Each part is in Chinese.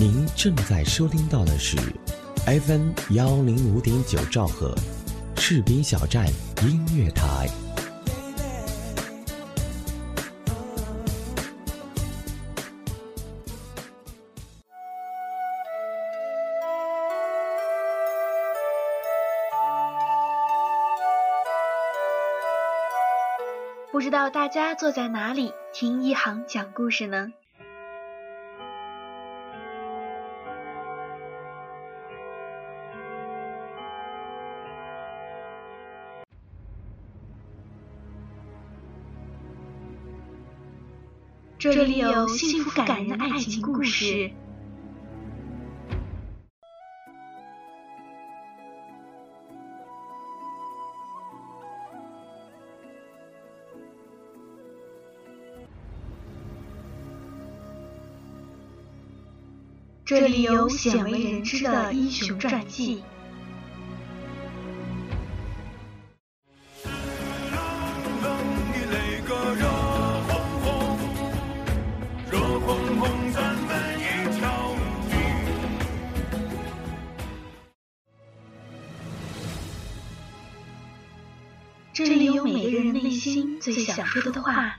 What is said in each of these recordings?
您正在收听到的是 FM 幺零五点九兆赫，士兵小站音乐台。不知道大家坐在哪里听一航讲故事呢？这里有幸福感人的爱情故事。这里有鲜为人知的英雄传记。这里有每个人内心最想说的话。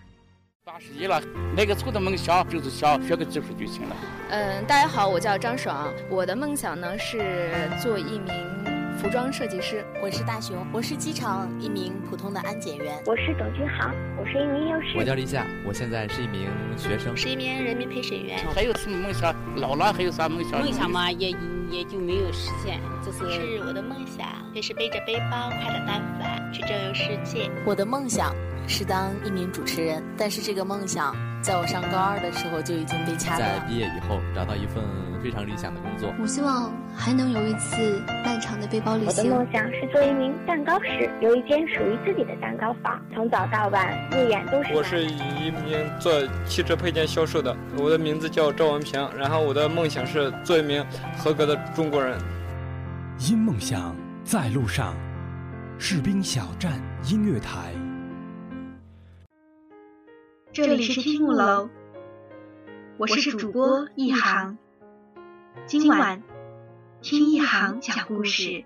八十一了，那个初的梦想就是想学个技术就行了。嗯，大家好，我叫张爽，我的梦想呢是做一名服装设计师。我是大熊，我是机场一名普通的安检员。我是董军航，我是一名幼师。我叫立夏，我现在是一名学生，是一名人民陪审员。还有什么梦想？老了还有啥梦想？梦想嘛，也也就没有实现。这是我的梦想，也是背着背包，快乐单反，去周游世界。我的梦想。是当一名主持人，但是这个梦想在我上高二的时候就已经被掐。在毕业以后找到一份非常理想的工作。我希望还能有一次漫长的背包旅行。我的梦想是做一名蛋糕师，有一间属于自己的蛋糕房，从早到晚日夜都是。我是一名做汽车配件销售的，我的名字叫赵文平，然后我的梦想是做一名合格的中国人。因梦想在路上，士兵小站音乐台。这里是听木楼，我是主播一航。今晚听一行讲故事。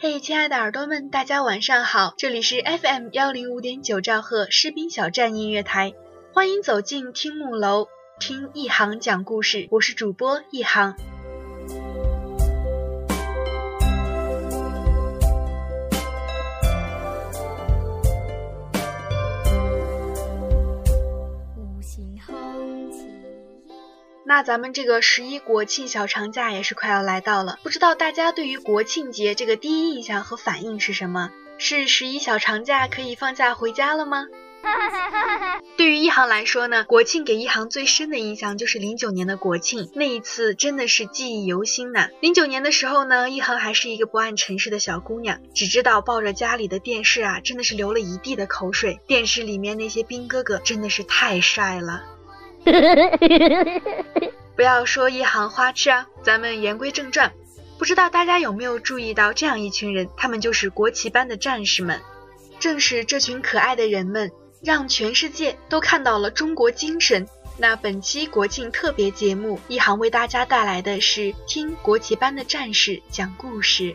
嘿，亲爱的耳朵们，大家晚上好！这里是 FM 幺零五点九兆赫士兵小站音乐台。欢迎走进听木楼，听一行讲故事。我是主播一行。那咱们这个十一国庆小长假也是快要来到了，不知道大家对于国庆节这个第一印象和反应是什么？是十一小长假可以放假回家了吗？对于一航来说呢，国庆给一航最深的印象就是零九年的国庆，那一次真的是记忆犹新呐。零九年的时候呢，一航还是一个不谙尘世的小姑娘，只知道抱着家里的电视啊，真的是流了一地的口水。电视里面那些兵哥哥真的是太帅了。不要说一行花痴啊，咱们言归正传。不知道大家有没有注意到这样一群人，他们就是国旗班的战士们。正是这群可爱的人们。让全世界都看到了中国精神。那本期国庆特别节目，一航为大家带来的是听国旗班的战士讲故事。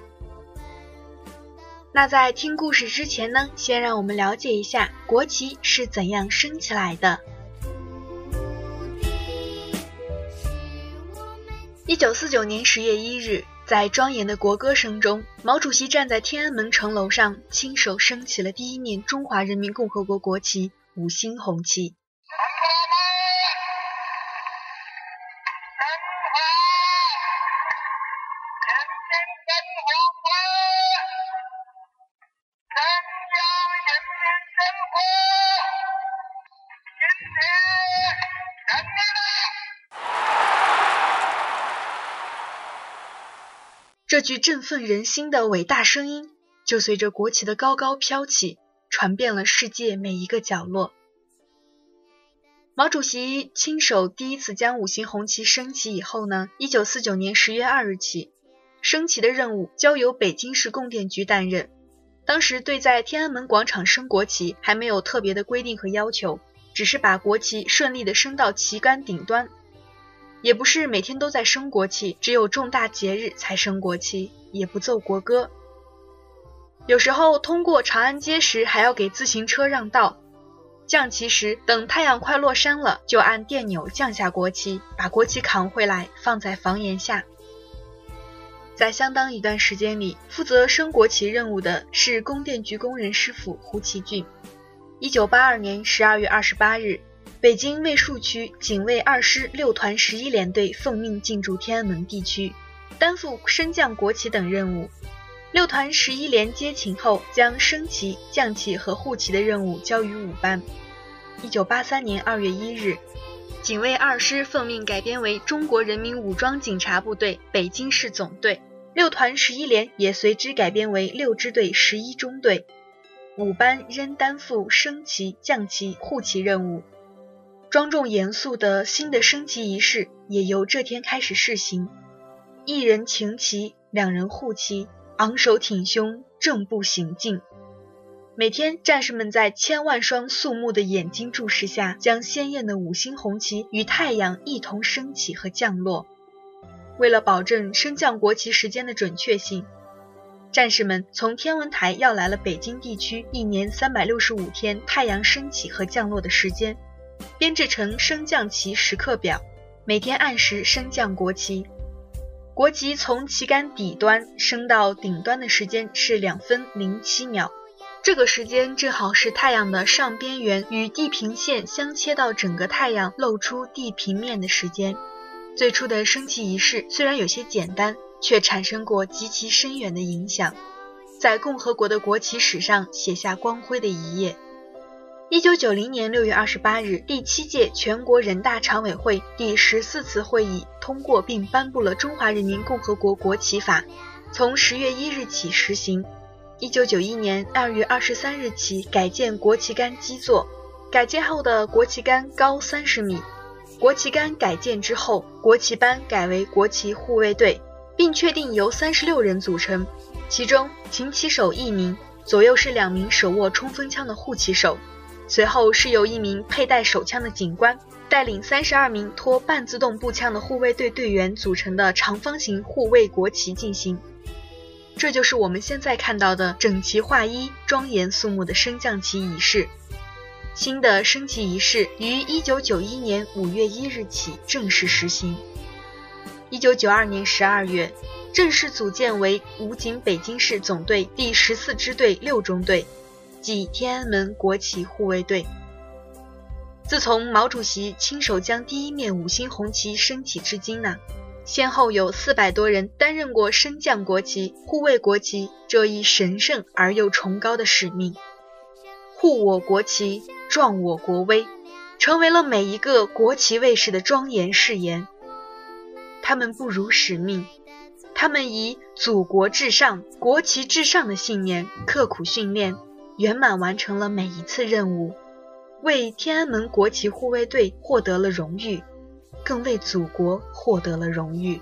那在听故事之前呢，先让我们了解一下国旗是怎样升起来的。一九四九年十月一日。在庄严的国歌声中，毛主席站在天安门城楼上，亲手升起了第一面中华人民共和国国旗——五星红旗。这句振奋人心的伟大声音，就随着国旗的高高飘起，传遍了世界每一个角落。毛主席亲手第一次将五星红旗升起以后呢，一九四九年十月二日起，升旗的任务交由北京市供电局担任。当时对在天安门广场升国旗还没有特别的规定和要求，只是把国旗顺利的升到旗杆顶端，也不是每天都在升国旗，只有重大节日才升国旗，也不奏国歌。有时候通过长安街时还要给自行车让道。降旗时，等太阳快落山了，就按电钮降下国旗，把国旗扛回来放在房檐下。在相当一段时间里，负责升国旗任务的是供电局工人师傅胡其俊。一九八二年十二月二十八日，北京卫戍区警卫二师六团十一联队奉命进驻天安门地区，担负升降国旗等任务。六团十一连接勤后，将升旗、降旗和护旗的任务交于五班。一九八三年二月一日，警卫二师奉命改编为中国人民武装警察部队北京市总队，六团十一连也随之改编为六支队十一中队。五班仍担负升旗、降旗、护旗任务。庄重严肃的新的升旗仪式也由这天开始试行，一人擎旗，两人护旗。昂首挺胸，正步行进。每天，战士们在千万双肃穆的眼睛注视下，将鲜艳的五星红旗与太阳一同升起和降落。为了保证升降国旗时间的准确性，战士们从天文台要来了北京地区一年三百六十五天太阳升起和降落的时间，编制成升降旗时刻表，每天按时升降国旗。国旗从旗杆底端升到顶端的时间是两分零七秒，这个时间正好是太阳的上边缘与地平线相切到整个太阳露出地平面的时间。最初的升旗仪式虽然有些简单，却产生过极其深远的影响，在共和国的国旗史上写下光辉的一页。一九九零年六月二十八日，第七届全国人大常委会第十四次会议通过并颁布了《中华人民共和国国旗法》，从十月一日起实行。一九九一年二月二十三日起改建国旗杆基座，改建后的国旗杆高三十米。国旗杆改建之后，国旗班改为国旗护卫队，并确定由三十六人组成，其中擎旗手一名，左右是两名手握冲锋枪的护旗手。随后是由一名佩戴手枪的警官带领三十二名拖半自动步枪的护卫队队员组成的长方形护卫国旗进行。这就是我们现在看到的整齐划一、庄严肃穆的升降旗仪式。新的升旗仪式于一九九一年五月一日起正式实行。一九九二年十二月，正式组建为武警北京市总队第十四支队六中队。即天安门国旗护卫队。自从毛主席亲手将第一面五星红旗升起至今呢，先后有四百多人担任过升降国旗、护卫国旗这一神圣而又崇高的使命。护我国旗，壮我国威，成为了每一个国旗卫士的庄严誓言。他们不辱使命，他们以祖国至上、国旗至上的信念刻苦训练。圆满完成了每一次任务，为天安门国旗护卫队获得了荣誉，更为祖国获得了荣誉。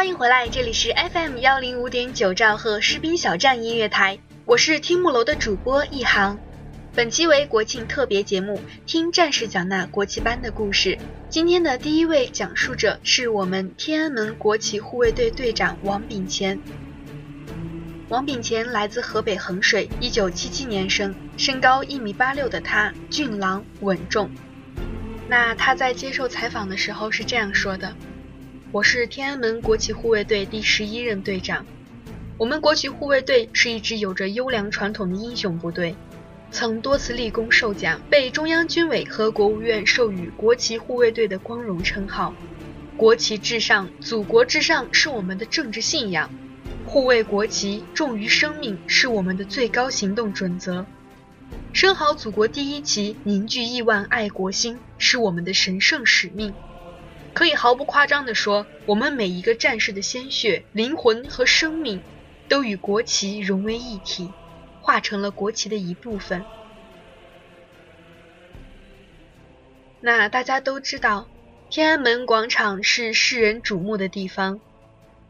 欢迎回来，这里是 FM 幺零五点九兆赫士兵小站音乐台，我是听木楼的主播一航。本期为国庆特别节目，听战士讲那国旗班的故事。今天的第一位讲述者是我们天安门国旗护卫队队长王炳乾。王炳乾来自河北衡水，一九七七年生，身高一米八六的他俊朗稳重。那他在接受采访的时候是这样说的：“我是天安门国旗护卫队第十一任队长。我们国旗护卫队是一支有着优良传统的英雄部队。”曾多次立功受奖，被中央军委和国务院授予“国旗护卫队”的光荣称号。国旗至上，祖国至上是我们的政治信仰，护卫国旗重于生命是我们的最高行动准则。升好祖国第一旗，凝聚亿万爱国心，是我们的神圣使命。可以毫不夸张地说，我们每一个战士的鲜血、灵魂和生命，都与国旗融为一体。化成了国旗的一部分。那大家都知道，天安门广场是世人瞩目的地方，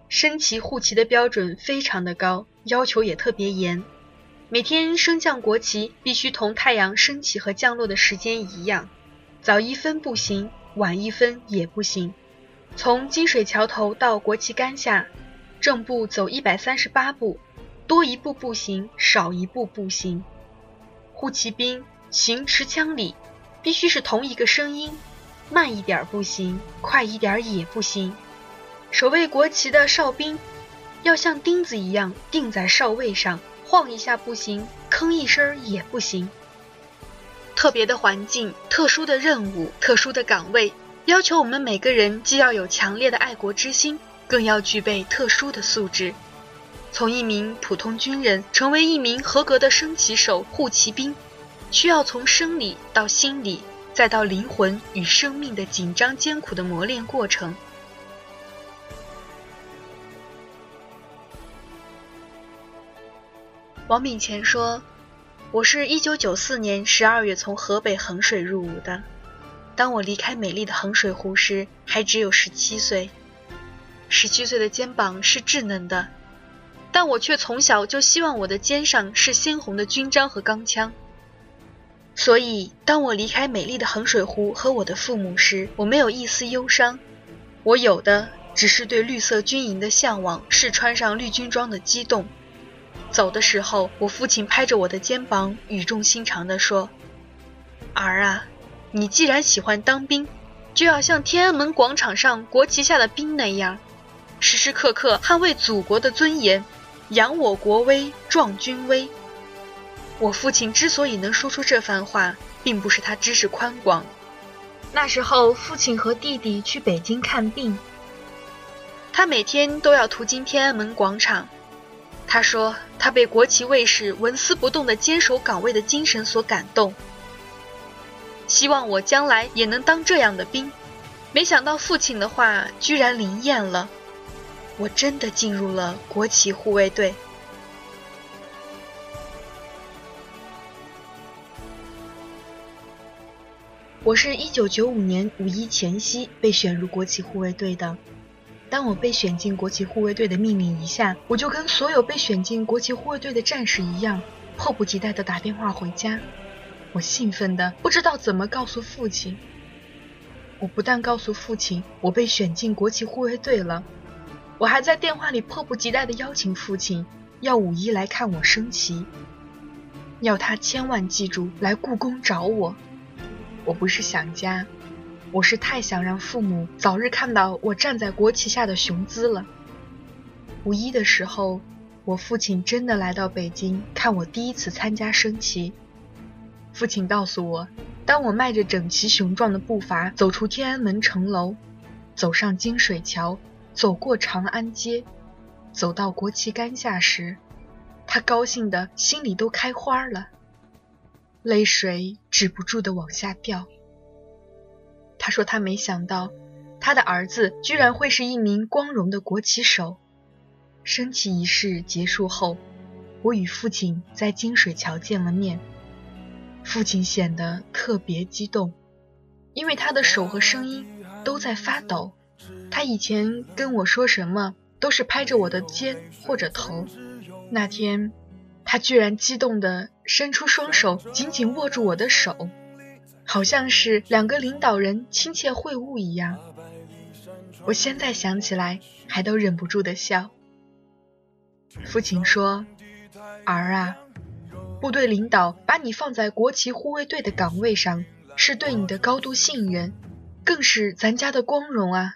升旗护旗的标准非常的高，要求也特别严。每天升降国旗必须同太阳升起和降落的时间一样，早一分不行，晚一分也不行。从金水桥头到国旗杆下，正步走一百三十八步。多一步不行，少一步不行。护旗兵行持枪礼，必须是同一个声音，慢一点不行，快一点也不行。守卫国旗的哨兵要像钉子一样钉在哨位上，晃一下不行，吭一声也不行。特别的环境、特殊的任务、特殊的岗位，要求我们每个人既要有强烈的爱国之心，更要具备特殊的素质。从一名普通军人成为一名合格的升旗手、护旗兵，需要从生理到心理，再到灵魂与生命的紧张艰苦的磨练过程。王炳乾说：“我是一九九四年十二月从河北衡水入伍的，当我离开美丽的衡水湖时，还只有十七岁。十七岁的肩膀是稚嫩的。”但我却从小就希望我的肩上是鲜红的军章和钢枪，所以当我离开美丽的衡水湖和我的父母时，我没有一丝忧伤，我有的只是对绿色军营的向往，是穿上绿军装的激动。走的时候，我父亲拍着我的肩膀，语重心长地说：“儿啊，你既然喜欢当兵，就要像天安门广场上国旗下的兵那样，时时刻刻捍卫祖国的尊严。”扬我国威，壮军威。我父亲之所以能说出这番话，并不是他知识宽广。那时候，父亲和弟弟去北京看病，他每天都要途经天安门广场。他说，他被国旗卫士纹丝不动的坚守岗位的精神所感动，希望我将来也能当这样的兵。没想到父亲的话居然灵验了。我真的进入了国旗护卫队。我是一九九五年五一前夕被选入国旗护卫队的。当我被选进国旗护卫队的命令一下，我就跟所有被选进国旗护卫队的战士一样，迫不及待的打电话回家。我兴奋的不知道怎么告诉父亲。我不但告诉父亲我被选进国旗护卫队了。我还在电话里迫不及待地邀请父亲，要五一来看我升旗，要他千万记住来故宫找我。我不是想家，我是太想让父母早日看到我站在国旗下的雄姿了。五一的时候，我父亲真的来到北京看我第一次参加升旗。父亲告诉我，当我迈着整齐雄壮的步伐走出天安门城楼，走上金水桥。走过长安街，走到国旗杆下时，他高兴的心里都开花了，泪水止不住的往下掉。他说他没想到，他的儿子居然会是一名光荣的国旗手。升旗仪式结束后，我与父亲在金水桥见了面，父亲显得特别激动，因为他的手和声音都在发抖。他以前跟我说什么，都是拍着我的肩或者头。那天，他居然激动地伸出双手，紧紧握住我的手，好像是两个领导人亲切会晤一样。我现在想起来，还都忍不住的笑。父亲说：“儿啊，部队领导把你放在国旗护卫队的岗位上，是对你的高度信任，更是咱家的光荣啊！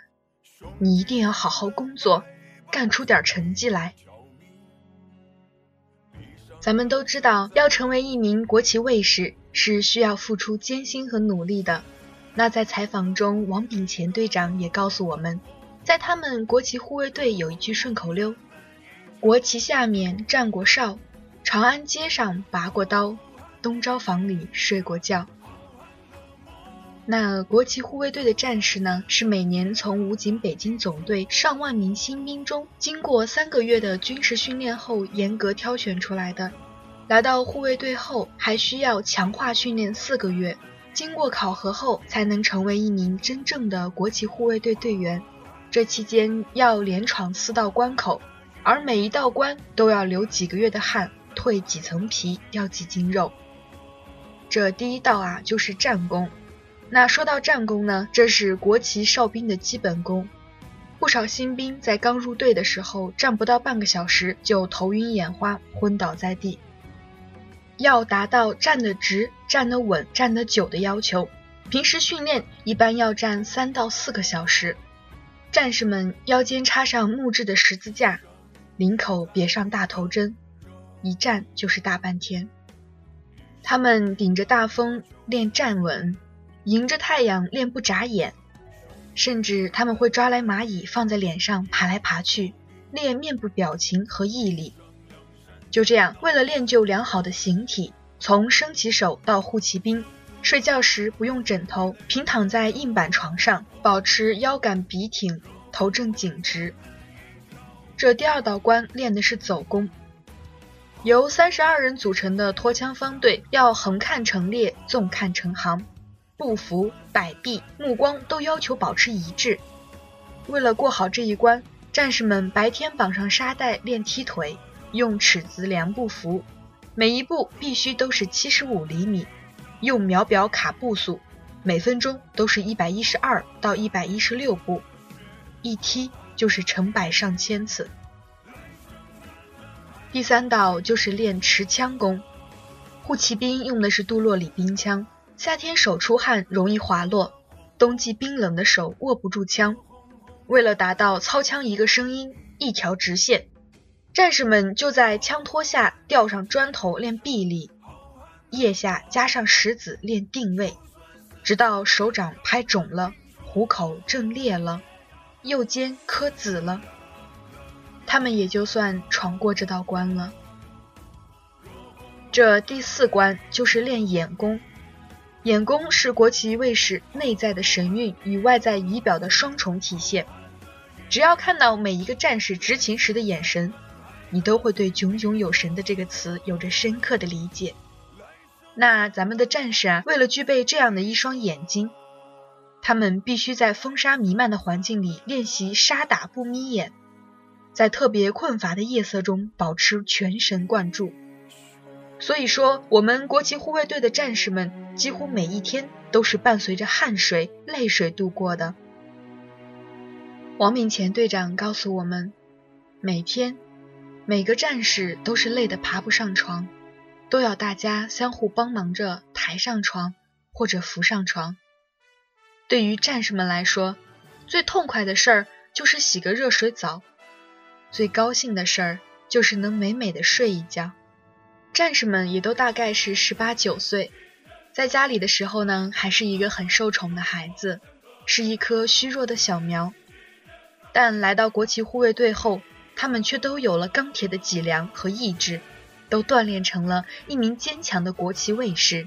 你一定要好好工作，干出点成绩来。”咱们都知道，要成为一名国旗卫士是需要付出艰辛和努力的。那在采访中，王炳乾队长也告诉我们，在他们国旗护卫队有一句顺口溜：“国旗下面站过哨，长安街上拔过刀，东招房里睡过觉。”那国旗护卫队的战士呢，是每年从武警北京总队上万名新兵中，经过三个月的军事训练后严格挑选出来的。来到护卫队后，还需要强化训练四个月，经过考核后才能成为一名真正的国旗护卫队队员。这期间要连闯四道关口，而每一道关都要流几个月的汗，蜕几层皮，掉几斤肉。这第一道啊，就是战功。那说到战功呢，这是国旗哨兵的基本功。不少新兵在刚入队的时候，站不到半个小时就头晕眼花，昏倒在地。要达到站得直、站得稳、站得久的要求，平时训练一般要站三到四个小时。战士们腰间插上木质的十字架，领口别上大头针，一站就是大半天。他们顶着大风练站稳。迎着太阳练不眨眼，甚至他们会抓来蚂蚁放在脸上爬来爬去，练面部表情和毅力。就这样，为了练就良好的形体，从升旗手到护旗兵，睡觉时不用枕头，平躺在硬板床上，保持腰杆笔挺，头正颈直。这第二道关练的是走弓，由三十二人组成的拖枪方队要横看成列，纵看成行。步幅、摆臂、目光都要求保持一致。为了过好这一关，战士们白天绑上沙袋练踢腿，用尺子量步幅，每一步必须都是七十五厘米，用秒表卡步速，每分钟都是一百一十二到一百一十六步，一踢就是成百上千次。第三道就是练持枪功，护骑兵用的是杜洛里兵枪。夏天手出汗容易滑落，冬季冰冷的手握不住枪。为了达到操枪一个声音一条直线，战士们就在枪托下吊上砖头练臂力，腋下加上石子练定位，直到手掌拍肿了，虎口正裂了，右肩磕紫了，他们也就算闯过这道关了。这第四关就是练眼功。眼功是国旗卫士内在的神韵与外在仪表的双重体现。只要看到每一个战士执勤时的眼神，你都会对“炯炯有神”的这个词有着深刻的理解。那咱们的战士啊，为了具备这样的一双眼睛，他们必须在风沙弥漫的环境里练习沙打不眯眼，在特别困乏的夜色中保持全神贯注。所以说，我们国旗护卫队的战士们几乎每一天都是伴随着汗水、泪水度过的。王敏前队长告诉我们，每天每个战士都是累得爬不上床，都要大家相互帮忙着抬上床或者扶上床。对于战士们来说，最痛快的事儿就是洗个热水澡，最高兴的事儿就是能美美的睡一觉。战士们也都大概是十八九岁，在家里的时候呢，还是一个很受宠的孩子，是一棵虚弱的小苗。但来到国旗护卫队后，他们却都有了钢铁的脊梁和意志，都锻炼成了一名坚强的国旗卫士。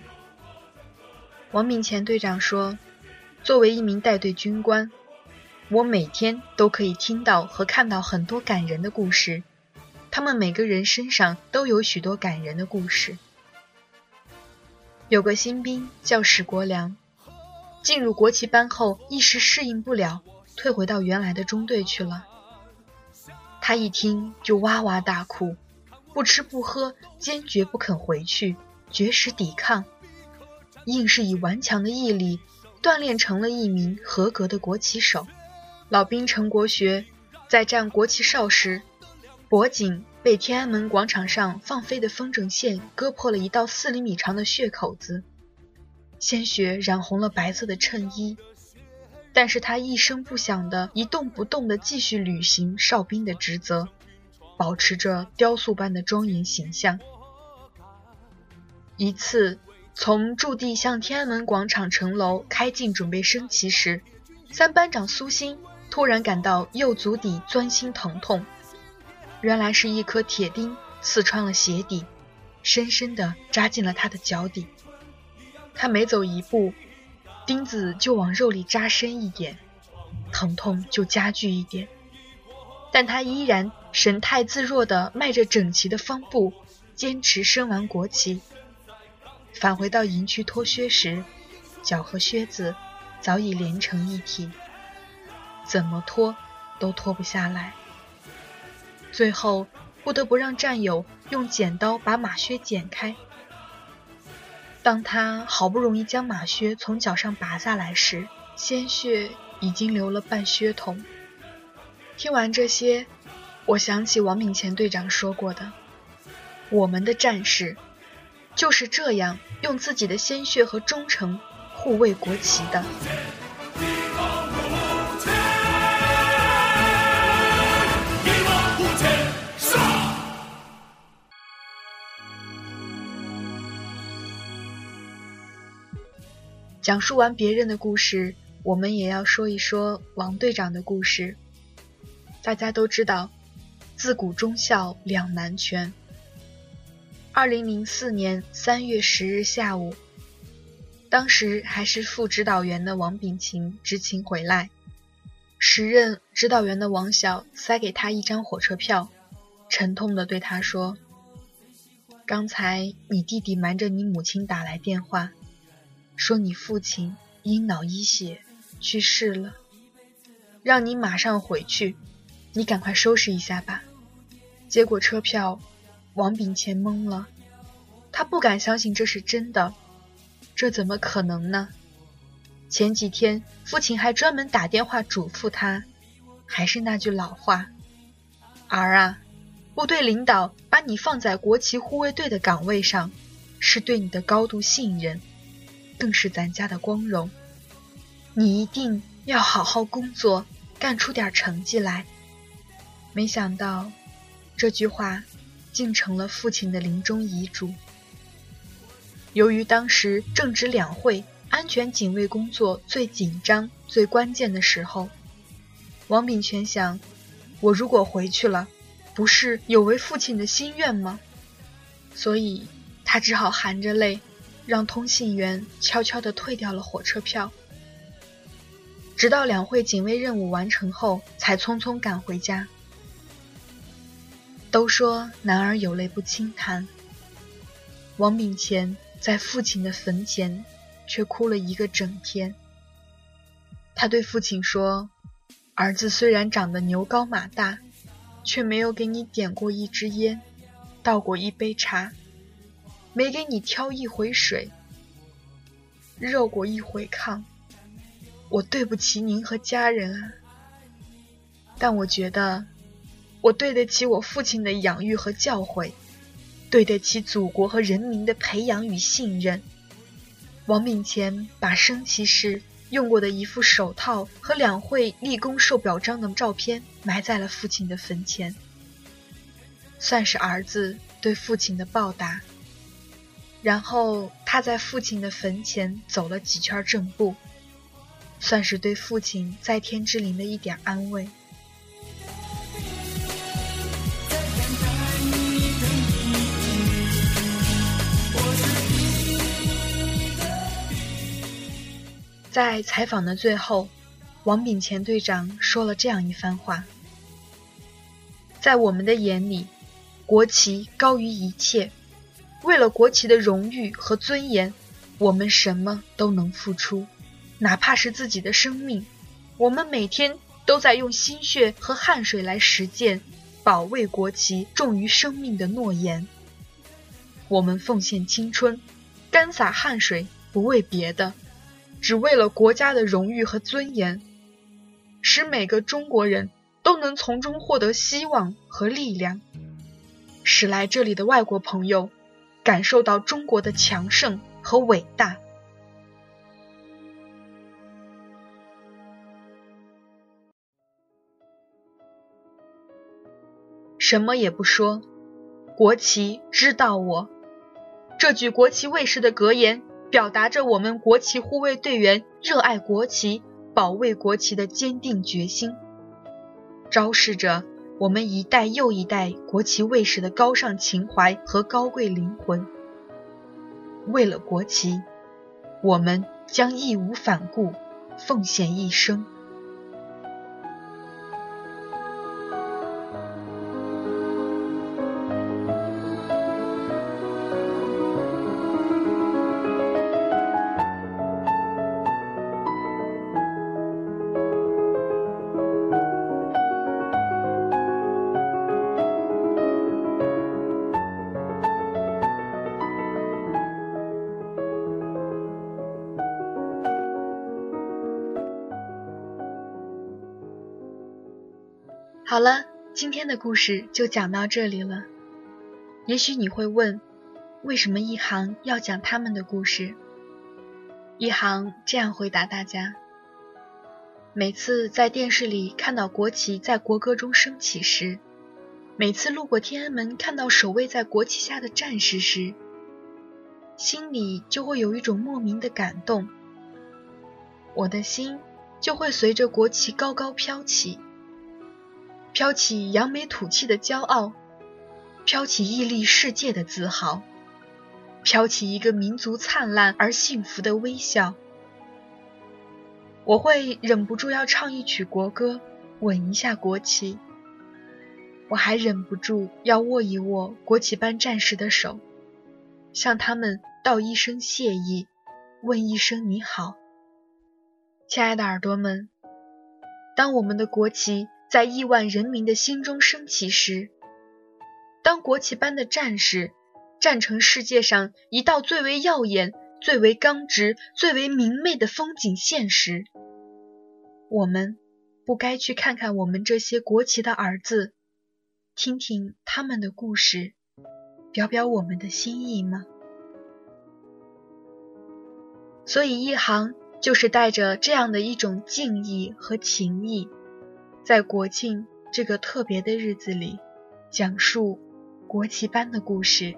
王敏前队长说：“作为一名带队军官，我每天都可以听到和看到很多感人的故事。”他们每个人身上都有许多感人的故事。有个新兵叫史国良，进入国旗班后一时适应不了，退回到原来的中队去了。他一听就哇哇大哭，不吃不喝，坚决不肯回去，绝食抵抗，硬是以顽强的毅力锻炼成了一名合格的国旗手。老兵陈国学在站国旗哨时，脖颈被天安门广场上放飞的风筝线割破了一道四厘米长的血口子，鲜血染红了白色的衬衣，但是他一声不响的一动不动的继续履行哨兵的职责。保持着雕塑般的庄严形象。一次，从驻地向天安门广场城楼开进，准备升旗时，三班长苏欣突然感到右足底钻心疼痛，原来是一颗铁钉刺穿了鞋底，深深地扎进了他的脚底。他每走一步，钉子就往肉里扎深一点，疼痛就加剧一点。但他依然神态自若地迈着整齐的方步，坚持升完国旗。返回到营区脱靴时，脚和靴子早已连成一体，怎么脱都脱不下来。最后不得不让战友用剪刀把马靴剪开。当他好不容易将马靴从脚上拔下来时，鲜血已经流了半靴筒。听完这些，我想起王敏前队长说过的：“我们的战士就是这样用自己的鲜血和忠诚护卫国旗的。”讲述完别人的故事，我们也要说一说王队长的故事。大家都知道，自古忠孝两难全。二零零四年三月十日下午，当时还是副指导员的王炳勤执勤回来，时任指导员的王晓塞给他一张火车票，沉痛地对他说：“刚才你弟弟瞒着你母亲打来电话，说你父亲因脑溢血去世了，让你马上回去。”你赶快收拾一下吧。接过车票，王炳乾懵了，他不敢相信这是真的，这怎么可能呢？前几天父亲还专门打电话嘱咐他，还是那句老话：“儿啊，部队领导把你放在国旗护卫队的岗位上，是对你的高度信任，更是咱家的光荣。你一定要好好工作，干出点成绩来。”没想到，这句话竟成了父亲的临终遗嘱。由于当时正值两会安全警卫工作最紧张、最关键的时候，王炳全想：我如果回去了，不是有违父亲的心愿吗？所以，他只好含着泪，让通信员悄悄地退掉了火车票。直到两会警卫任务完成后，才匆匆赶回家。都说男儿有泪不轻弹，王炳乾在父亲的坟前却哭了一个整天。他对父亲说：“儿子虽然长得牛高马大，却没有给你点过一支烟，倒过一杯茶，没给你挑一回水，热过一回炕。我对不起您和家人啊，但我觉得。”我对得起我父亲的养育和教诲，对得起祖国和人民的培养与信任。王敏乾把升旗时用过的一副手套和两会立功受表彰的照片埋在了父亲的坟前，算是儿子对父亲的报答。然后他在父亲的坟前走了几圈正步，算是对父亲在天之灵的一点安慰。在采访的最后，王炳乾队长说了这样一番话：“在我们的眼里，国旗高于一切。为了国旗的荣誉和尊严，我们什么都能付出，哪怕是自己的生命。我们每天都在用心血和汗水来实践，保卫国旗重于生命的诺言。我们奉献青春，干洒汗水，不为别的，只为了国家的荣誉和尊严，使每个中国人都能从中获得希望和力量，使来这里的外国朋友感受到中国的强盛和伟大。什么也不说，国旗知道我。这句国旗卫士的格言，表达着我们国旗护卫队员热爱国旗、保卫国旗的坚定决心，昭示着我们一代又一代国旗卫士的高尚情怀和高贵灵魂。为了国旗，我们将义无反顾，奉献一生。今天的故事就讲到这里了。也许你会问，为什么一行要讲他们的故事？一行这样回答大家：每次在电视里看到国旗在国歌中升起时，每次路过天安门看到守卫在国旗下的战士时，心里就会有一种莫名的感动，我的心就会随着国旗高高飘起。飘起扬眉吐气的骄傲，飘起屹立世界的自豪，飘起一个民族灿烂而幸福的微笑。我会忍不住要唱一曲国歌，吻一下国旗。我还忍不住要握一握国旗班战士的手，向他们道一声谢意，问一声你好。亲爱的耳朵们，当我们的国旗。在亿万人民的心中升起时，当国旗般的战士站成世界上一道最为耀眼、最为刚直、最为明媚的风景线时，我们不该去看看我们这些国旗的儿子，听听他们的故事，表表我们的心意吗？所以，一行就是带着这样的一种敬意和情谊。在国庆这个特别的日子里，讲述国旗班的故事。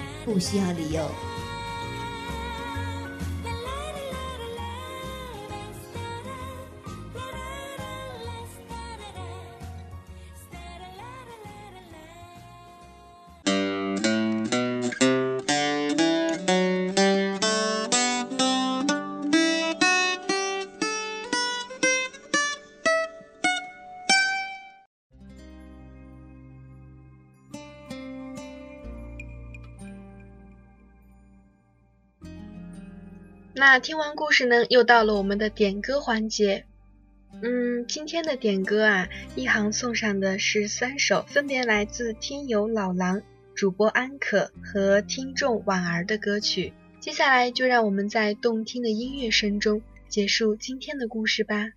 不需要理由。那听完故事呢，又到了我们的点歌环节。嗯，今天的点歌啊，一行送上的是三首，分别来自听友老狼、主播安可和听众婉儿的歌曲。接下来就让我们在动听的音乐声中结束今天的故事吧。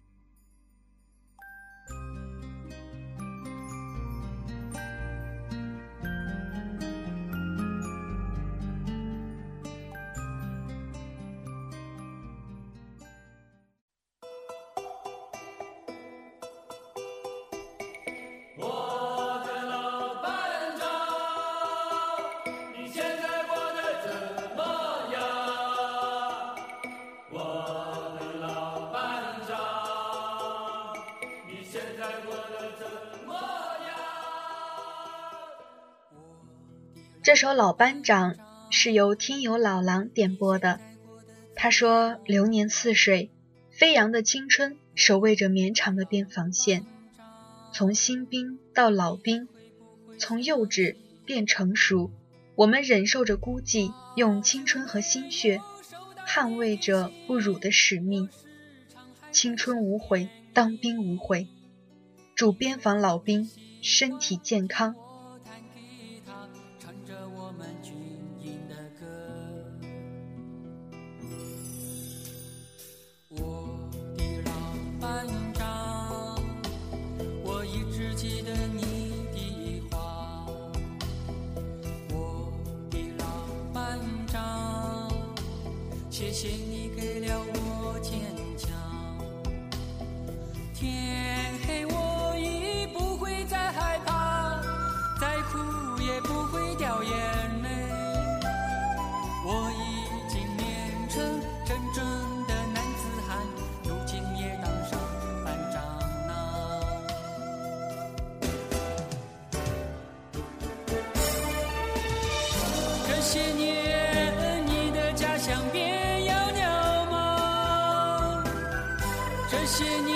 这首《老班长》是由听友老狼点播的。他说：“流年似水，飞扬的青春守卫着绵长的边防线。从新兵到老兵，从幼稚变成熟，我们忍受着孤寂，用青春和心血捍卫着不辱的使命。青春无悔，当兵无悔。祝边防老兵身体健康。”这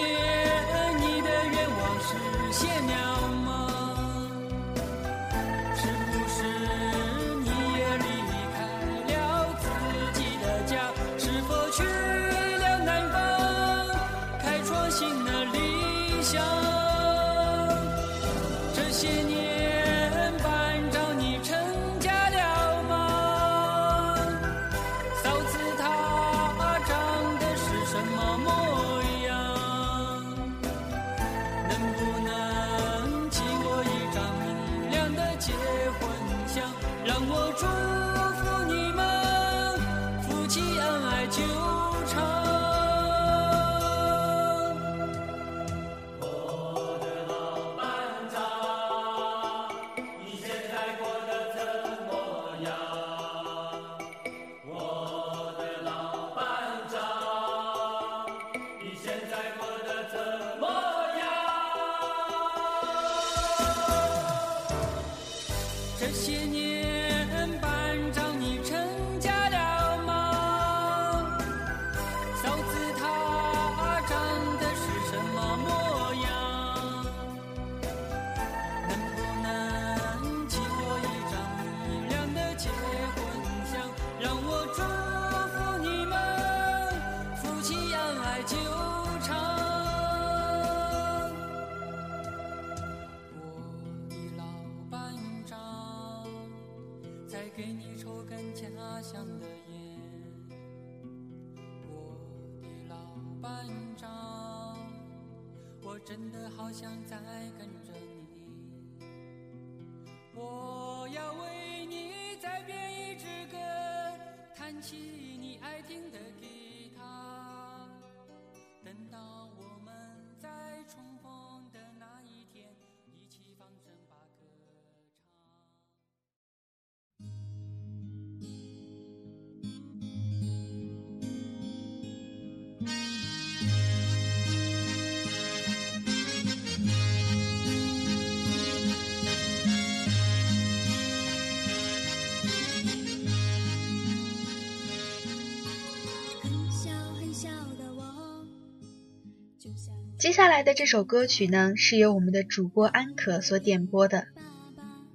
接下来的这首歌曲呢，是由我们的主播安可所点播的。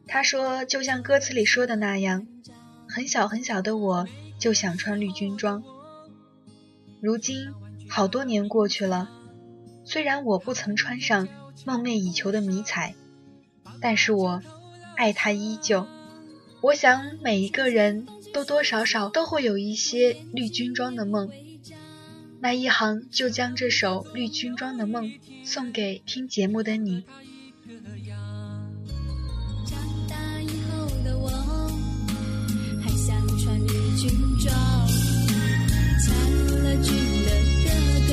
他说：“就像歌词里说的那样，很小很小的我就想穿绿军装。如今好多年过去了，虽然我不曾穿上梦寐以求的迷彩，但是我爱它依旧。我想每一个人多多少少都会有一些绿军装的梦。那一行就将这首绿军装的梦送给听节目的你。长大以后的我，还想穿绿军装，参了军的哥哥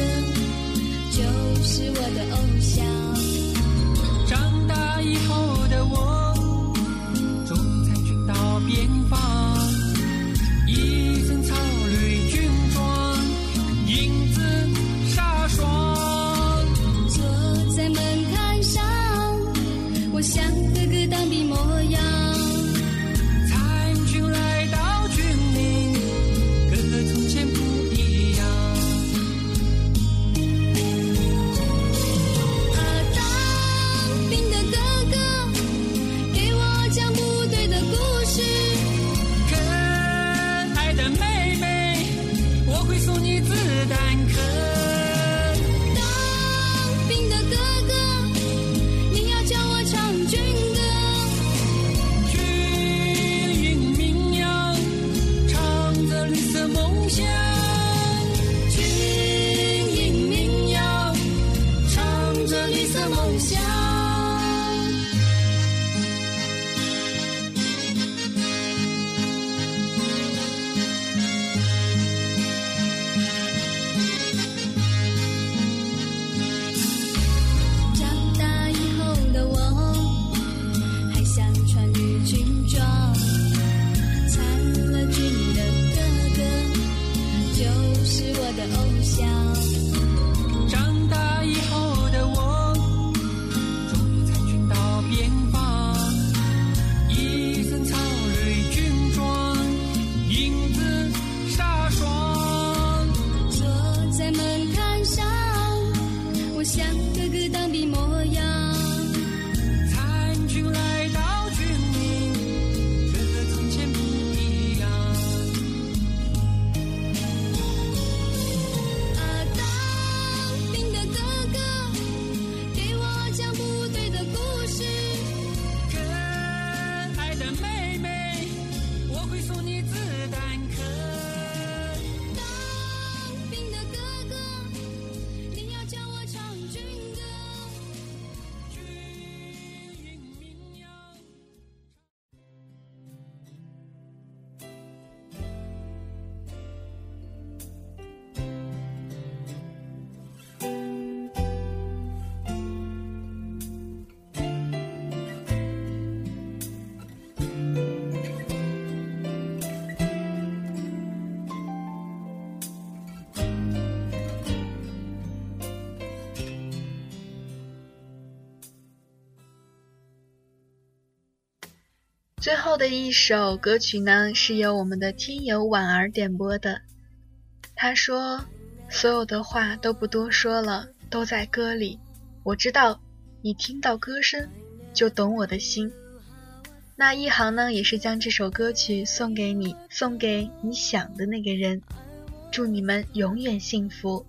就是我的偶像。长大以后的我，中参军到边防，最后的一首歌曲呢，是由我们的听友婉儿点播的。他说：“所有的话都不多说了，都在歌里。我知道，你听到歌声就懂我的心。”那一行呢，也是将这首歌曲送给你，送给你想的那个人。祝你们永远幸福。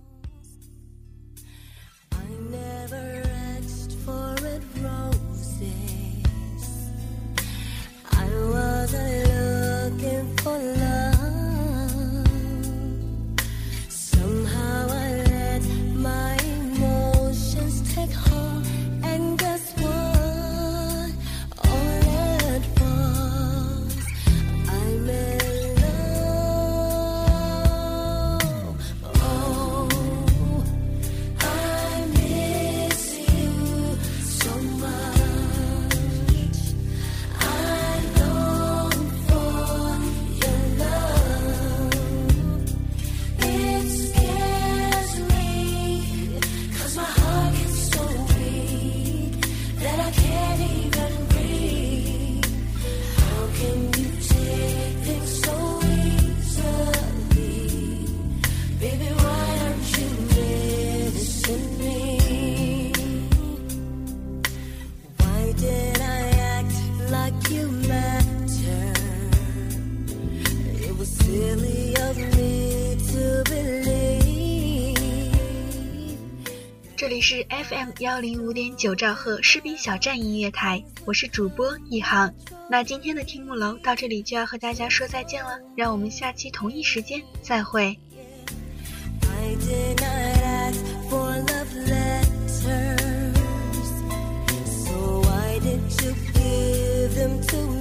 Like you matter? It was silly of me to believe. 这里是 FM 幺零五点九兆赫士兵小站音乐台，我是主播一航。那今天的听幕楼到这里就要和大家说再见了，让我们下期同一时间再会。I did not to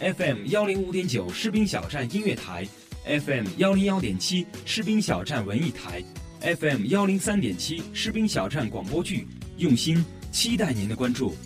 FM 幺零五点九士兵小站音乐台，FM 幺零幺点七士兵小站文艺台，FM 幺零三点七士兵小站广播剧，用心期待您的关注。